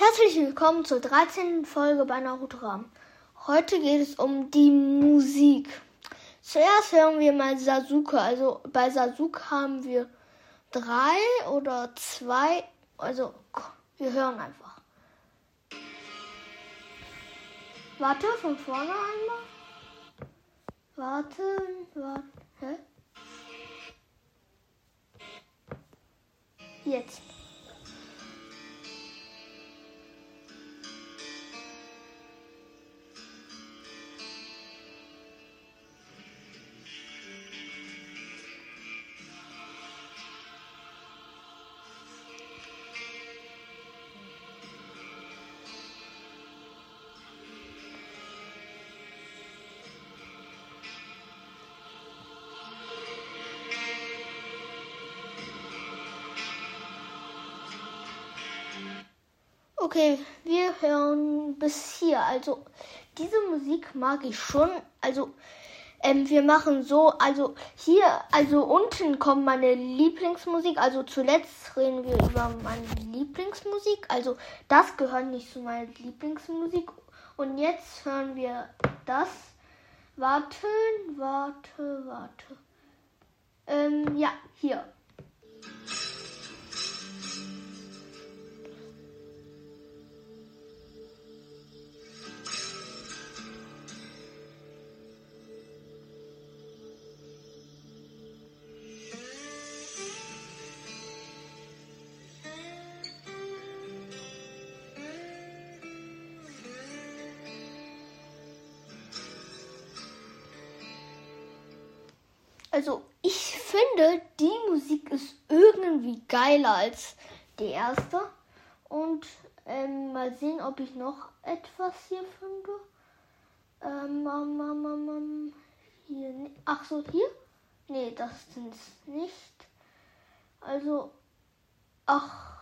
Herzlich willkommen zur 13. Folge bei Naruto Ram. Heute geht es um die Musik. Zuerst hören wir mal Sasuke. Also bei Sasuke haben wir drei oder zwei. Also wir hören einfach. Warte, von vorne einmal. Warte, warte. Hä? Jetzt. Okay, wir hören bis hier. Also diese Musik mag ich schon. Also ähm, wir machen so, also hier, also unten kommt meine Lieblingsmusik. Also zuletzt reden wir über meine Lieblingsmusik. Also das gehört nicht zu meiner Lieblingsmusik. Und jetzt hören wir das. Warten, warte, warte. Ähm, ja, hier. Also ich finde, die Musik ist irgendwie geiler als die erste. Und ähm, mal sehen, ob ich noch etwas hier finde. Ähm, um, um, um, hier. Ach so, hier? Nee, das sind es nicht. Also, ach,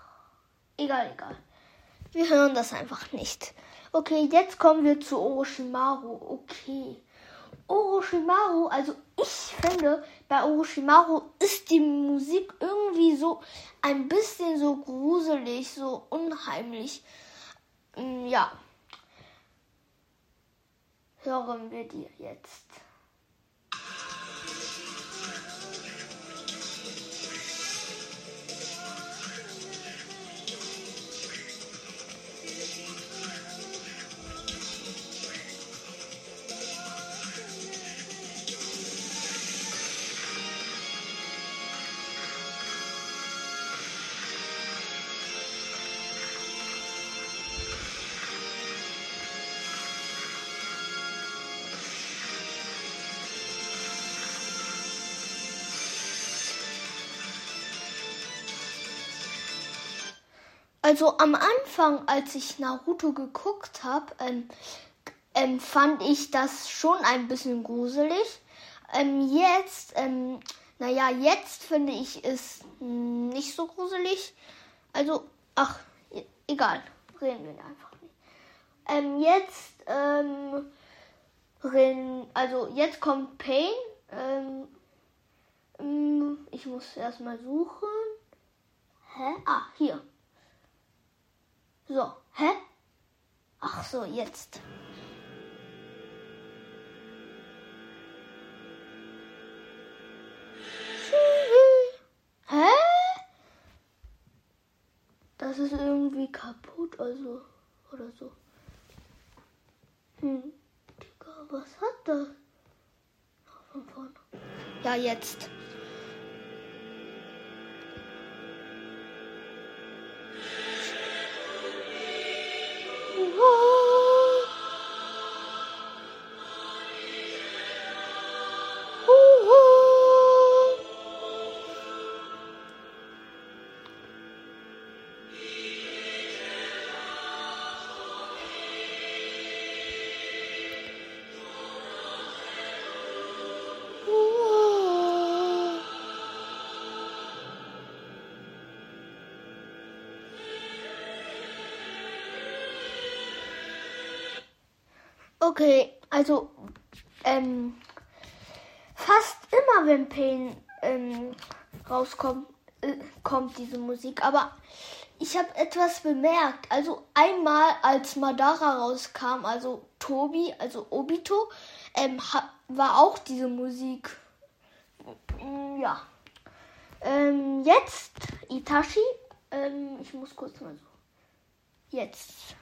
egal, egal. Wir hören das einfach nicht. Okay, jetzt kommen wir zu Orochimaru. Okay. Orochimaru, also ich finde, bei Orochimaru ist die Musik irgendwie so ein bisschen so gruselig, so unheimlich. Mm, ja. Hören wir dir jetzt. Also am Anfang, als ich Naruto geguckt habe, ähm, ähm, fand ich das schon ein bisschen gruselig. Ähm, jetzt, ähm, naja, jetzt finde ich es nicht so gruselig. Also, ach, e-, egal, reden wir einfach nicht. Ähm, jetzt, ähm, reden, also jetzt kommt Pain. Ähm, mm, ich muss erstmal suchen. Hä? Ah, hier. So, hä? Ach so, jetzt. Hä? Das ist irgendwie kaputt, also, oder so. Hm, Digga, was hat das? Von vorne. Ja, jetzt. Okay, also ähm, fast immer, wenn Pain ähm, rauskommt, äh, kommt diese Musik. Aber ich habe etwas bemerkt. Also einmal, als Madara rauskam, also Tobi, also Obito, ähm, war auch diese Musik. Mm, ja. Ähm, jetzt Itachi. Ähm, ich muss kurz mal so. Jetzt.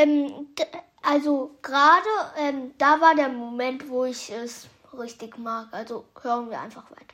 Ähm, also gerade ähm, da war der Moment, wo ich es richtig mag. Also hören wir einfach weiter.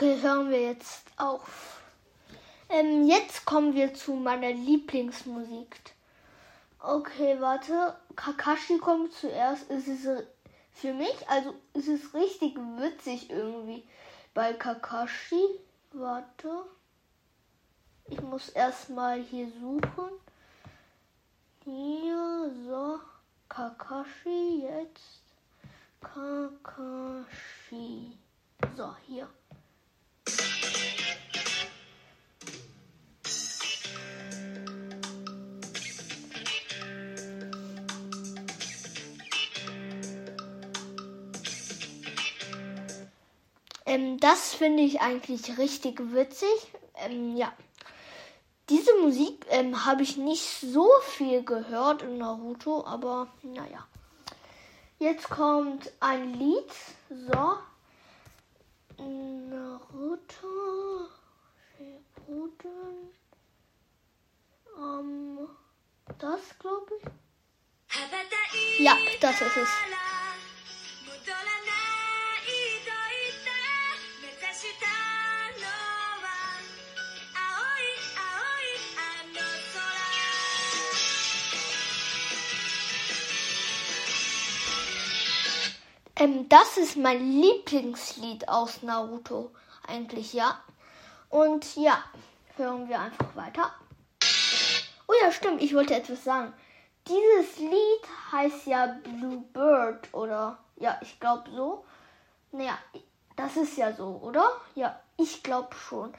Okay, hören wir jetzt auf. Ähm, jetzt kommen wir zu meiner Lieblingsmusik. Okay, warte. Kakashi kommt zuerst. Es ist für mich, also es ist richtig witzig irgendwie bei Kakashi. Warte. Ich muss erstmal hier suchen. Hier, so. Kakashi jetzt. Kakashi. So, hier. Ähm, das finde ich eigentlich richtig witzig. Ähm, ja. Diese Musik ähm, habe ich nicht so viel gehört in Naruto, aber naja. Jetzt kommt ein Lied. So. Naruto. Shippuden. Ähm, das glaube ich. Ja, das ist es. Ähm, das ist mein Lieblingslied aus Naruto. Eigentlich ja. Und ja, hören wir einfach weiter. Oh ja, stimmt, ich wollte etwas sagen. Dieses Lied heißt ja Blue Bird oder ja, ich glaube so. Naja, das ist ja so, oder? Ja, ich glaube schon.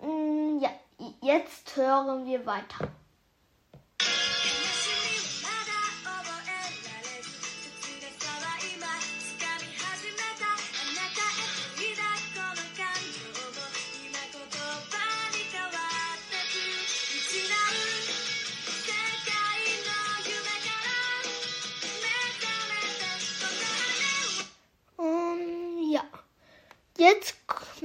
Mm, ja, jetzt hören wir weiter.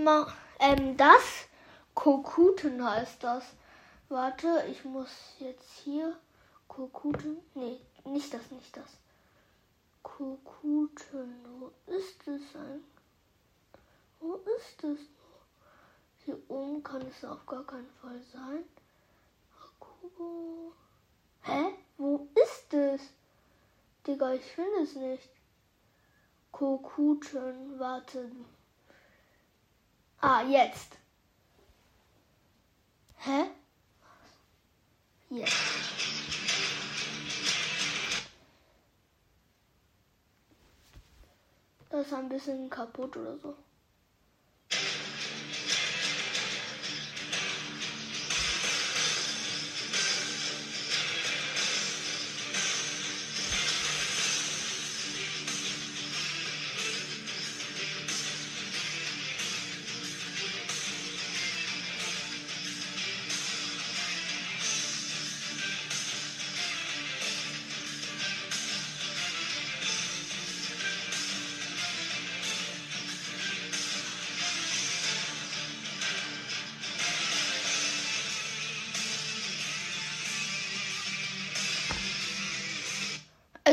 Mal ähm, das Kokuten heißt das. Warte, ich muss jetzt hier Kokuten. Nee, nicht das, nicht das. Kokuten. Wo ist es ein? Wo ist es? Hier oben kann es auf gar keinen Fall sein. Akubo. Hä? Wo ist es? Digga, ich finde es nicht. Kokuten, warte. Ah, jetzt. Hä? Jetzt. Das ist ein bisschen kaputt oder so.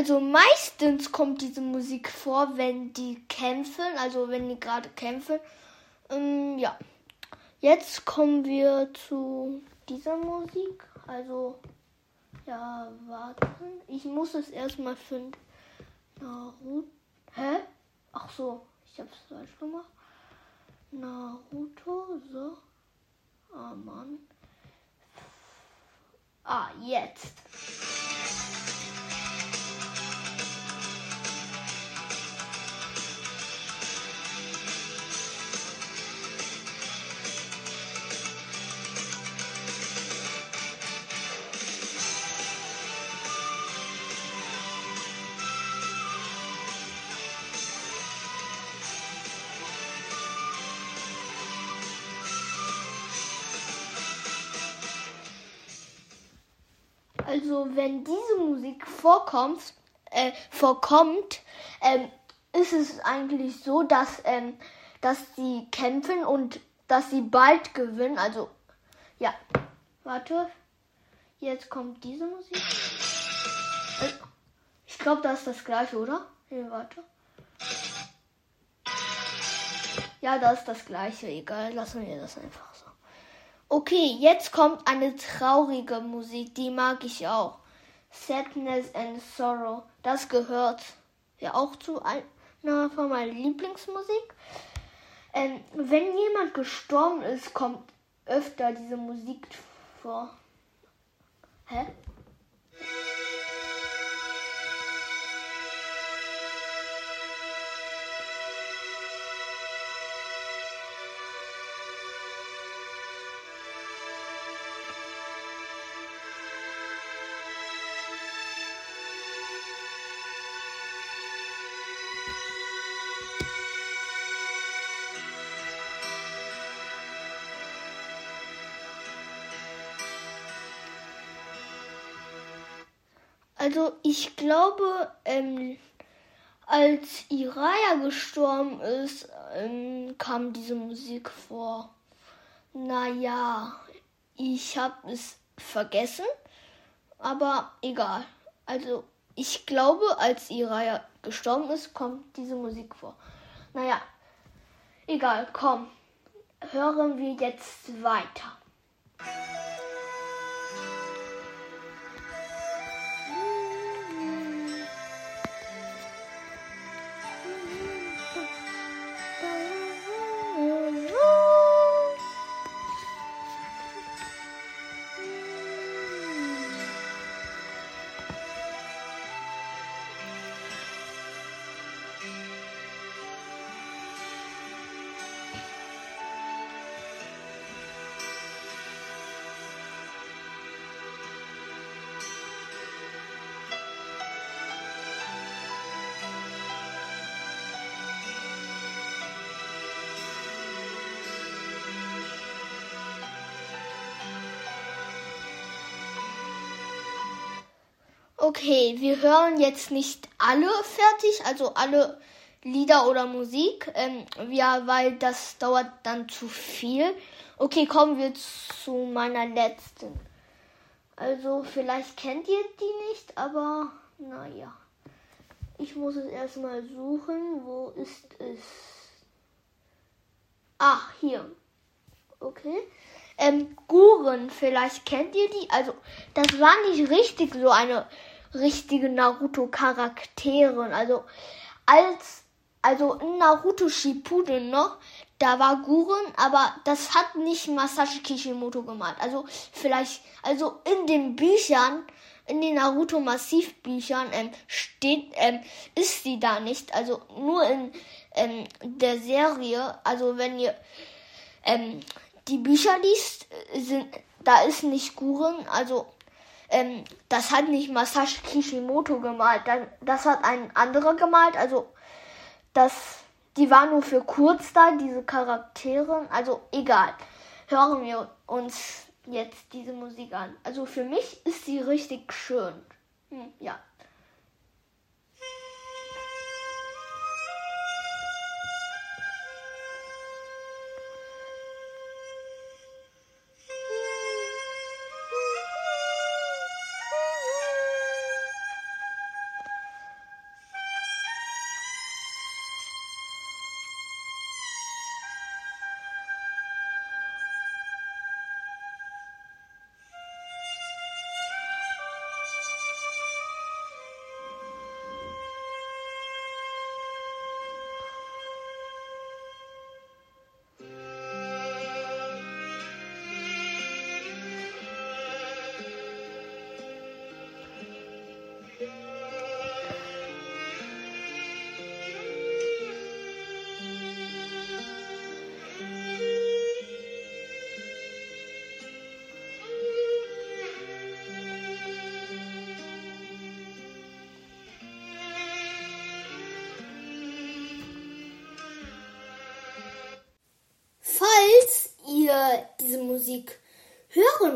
Also meistens kommt diese Musik vor, wenn die kämpfen, also wenn die gerade kämpfen. Ähm, ja. Jetzt kommen wir zu dieser Musik. Also, ja, warten. Ich muss es erstmal finden. Naruto. Hä? Ach so, ich hab's falsch gemacht. Naruto, so. Ah, Mann. Ah, jetzt. Also wenn diese Musik vorkommt, äh, vorkommt, ähm, ist es eigentlich so, dass, ähm, dass sie kämpfen und dass sie bald gewinnen. Also ja, warte, jetzt kommt diese Musik. Äh, ich glaube, das ist das gleiche, oder? Nee, warte. Ja, das ist das gleiche. Egal, lassen wir das einfach. Okay, jetzt kommt eine traurige Musik, die mag ich auch. Sadness and Sorrow. Das gehört ja auch zu einer von meiner Lieblingsmusik. Ähm, wenn jemand gestorben ist, kommt öfter diese Musik vor. Hä? Also ich glaube, ähm, als Iraya gestorben ist, ähm, kam diese Musik vor. Naja, ich habe es vergessen, aber egal. Also ich glaube, als Iraya gestorben ist, kommt diese Musik vor. Naja, egal, komm, hören wir jetzt weiter. Okay, wir hören jetzt nicht alle fertig, also alle Lieder oder Musik, ähm, ja, weil das dauert dann zu viel. Okay, kommen wir zu meiner letzten. Also vielleicht kennt ihr die nicht, aber naja. Ich muss es erstmal suchen. Wo ist es? Ach, hier. Okay. Ähm, Guren, vielleicht kennt ihr die. Also, das war nicht richtig so eine richtige Naruto-Charaktere. Also als also in Naruto Shippuden noch, da war Guren, aber das hat nicht Masashi Kishimoto gemalt. Also vielleicht, also in den Büchern, in den Naruto Massivbüchern ähm, steht, ähm, ist sie da nicht. Also nur in ähm, der Serie, also wenn ihr ähm, die Bücher liest, sind, da ist nicht Guren, also ähm, das hat nicht Masashi Kishimoto gemalt, das hat ein anderer gemalt. Also das, die war nur für kurz da, diese Charaktere. Also egal. Hören wir uns jetzt diese Musik an. Also für mich ist sie richtig schön. Hm, ja.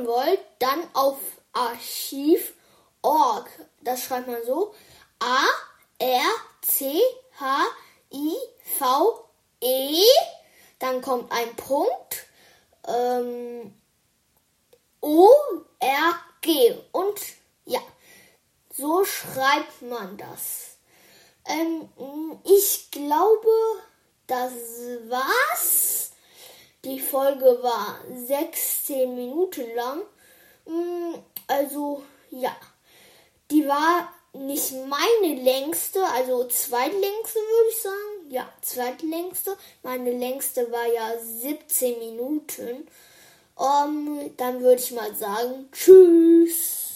Hören wollt, dann auf archiv.org. Das schreibt man so. A R C H I V E. Dann kommt ein Punkt. Ähm, O R G. Und ja, so schreibt man das. Ähm, ich glaube, das war's. Die Folge war 16 Minuten lang. Mm, also ja, die war nicht meine längste, also zweitlängste würde ich sagen. Ja, zweitlängste. Meine längste war ja 17 Minuten. Um, dann würde ich mal sagen, tschüss.